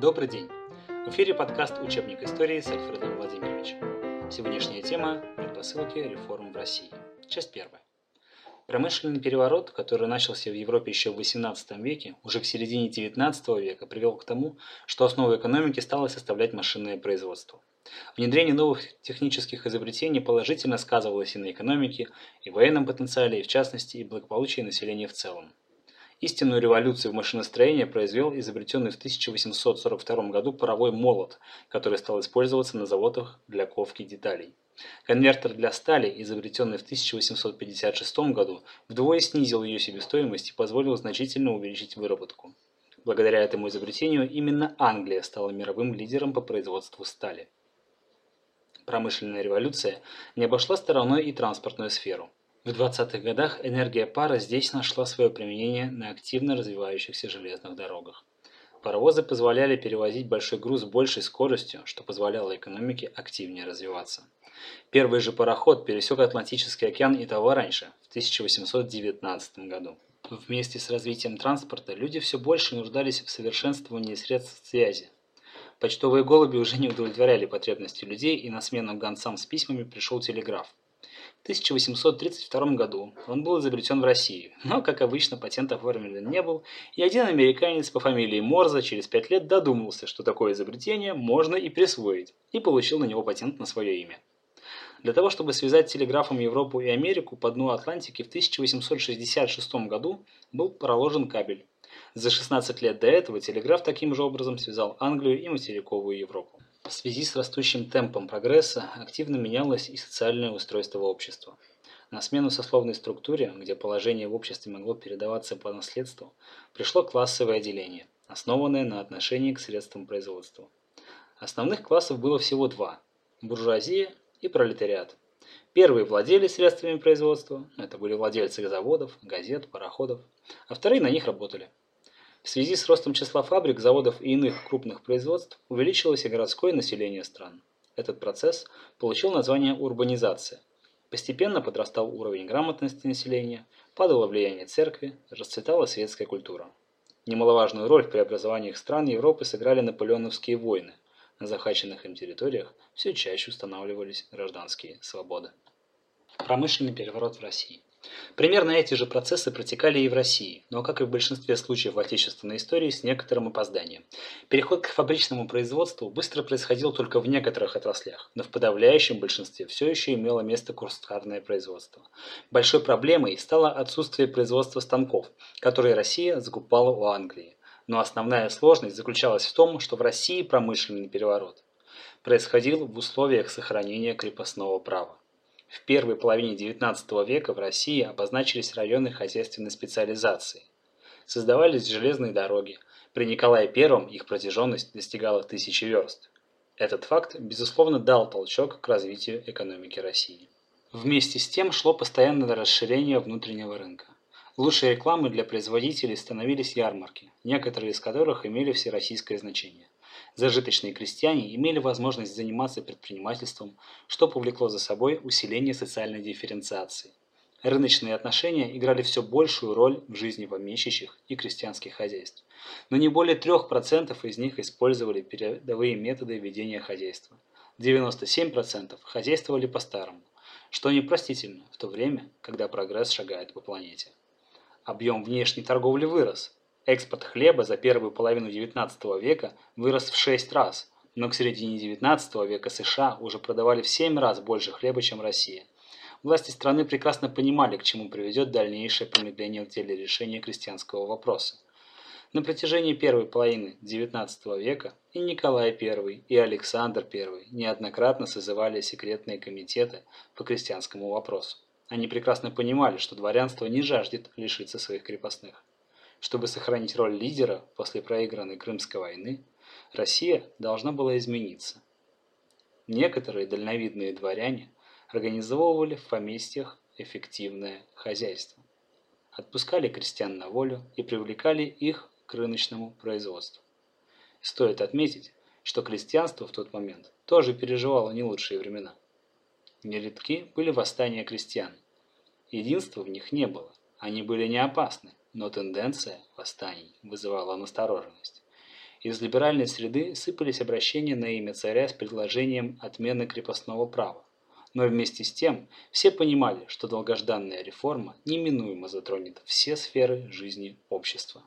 Добрый день! В эфире подкаст «Учебник истории» с Альфредом Владимировичем. Сегодняшняя тема – предпосылки реформ в России. Часть первая. Промышленный переворот, который начался в Европе еще в XVIII веке, уже к середине XIX века привел к тому, что основу экономики стало составлять машинное производство. Внедрение новых технических изобретений положительно сказывалось и на экономике, и военном потенциале, и в частности, и благополучии населения в целом. Истинную революцию в машиностроении произвел изобретенный в 1842 году паровой молот, который стал использоваться на заводах для ковки деталей. Конвертер для стали, изобретенный в 1856 году, вдвое снизил ее себестоимость и позволил значительно увеличить выработку. Благодаря этому изобретению именно Англия стала мировым лидером по производству стали. Промышленная революция не обошла стороной и транспортную сферу. В 20-х годах энергия пара здесь нашла свое применение на активно развивающихся железных дорогах. Паровозы позволяли перевозить большой груз с большей скоростью, что позволяло экономике активнее развиваться. Первый же пароход пересек Атлантический океан и того раньше, в 1819 году. Вместе с развитием транспорта люди все больше нуждались в совершенствовании средств связи. Почтовые голуби уже не удовлетворяли потребности людей, и на смену гонцам с письмами пришел телеграф. В 1832 году он был изобретен в России, но, как обычно, патент оформлен не был, и один американец по фамилии Морза через пять лет додумался, что такое изобретение можно и присвоить, и получил на него патент на свое имя. Для того, чтобы связать телеграфом Европу и Америку по дну Атлантики в 1866 году был проложен кабель. За 16 лет до этого телеграф таким же образом связал Англию и материковую Европу. В связи с растущим темпом прогресса активно менялось и социальное устройство общества. На смену сословной структуре, где положение в обществе могло передаваться по наследству, пришло классовое деление, основанное на отношении к средствам производства. Основных классов было всего два – буржуазия и пролетариат. Первые владели средствами производства, это были владельцы заводов, газет, пароходов, а вторые на них работали – в связи с ростом числа фабрик, заводов и иных крупных производств увеличилось и городское население стран. Этот процесс получил название урбанизация. Постепенно подрастал уровень грамотности населения, падало влияние церкви, расцветала светская культура. Немаловажную роль в преобразованиях стран Европы сыграли наполеоновские войны. На захваченных им территориях все чаще устанавливались гражданские свободы. Промышленный переворот в России. Примерно эти же процессы протекали и в России, но, как и в большинстве случаев в отечественной истории, с некоторым опозданием. Переход к фабричному производству быстро происходил только в некоторых отраслях, но в подавляющем большинстве все еще имело место кустарное производство. Большой проблемой стало отсутствие производства станков, которые Россия закупала у Англии. Но основная сложность заключалась в том, что в России промышленный переворот происходил в условиях сохранения крепостного права. В первой половине XIX века в России обозначились районы хозяйственной специализации. Создавались железные дороги. При Николае I их протяженность достигала тысячи верст. Этот факт, безусловно, дал толчок к развитию экономики России. Вместе с тем шло постоянное расширение внутреннего рынка. Лучшей рекламой для производителей становились ярмарки, некоторые из которых имели всероссийское значение. Зажиточные крестьяне имели возможность заниматься предпринимательством, что повлекло за собой усиление социальной дифференциации. Рыночные отношения играли все большую роль в жизни помещичьих и крестьянских хозяйств, но не более 3% из них использовали передовые методы ведения хозяйства. 97% хозяйствовали по-старому, что непростительно в то время, когда прогресс шагает по планете. Объем внешней торговли вырос, Экспорт хлеба за первую половину XIX века вырос в 6 раз, но к середине XIX века США уже продавали в 7 раз больше хлеба, чем Россия. Власти страны прекрасно понимали, к чему приведет дальнейшее промедление в деле решения крестьянского вопроса. На протяжении первой половины XIX века и Николай I, и Александр I неоднократно созывали секретные комитеты по крестьянскому вопросу. Они прекрасно понимали, что дворянство не жаждет лишиться своих крепостных. Чтобы сохранить роль лидера после проигранной Крымской войны, Россия должна была измениться. Некоторые дальновидные дворяне организовывали в поместьях эффективное хозяйство. Отпускали крестьян на волю и привлекали их к рыночному производству. Стоит отметить, что крестьянство в тот момент тоже переживало не лучшие времена. Нередки были восстания крестьян. Единства в них не было, они были не опасны, но тенденция восстаний вызывала настороженность. Из либеральной среды сыпались обращения на имя царя с предложением отмены крепостного права. Но вместе с тем все понимали, что долгожданная реформа неминуемо затронет все сферы жизни общества.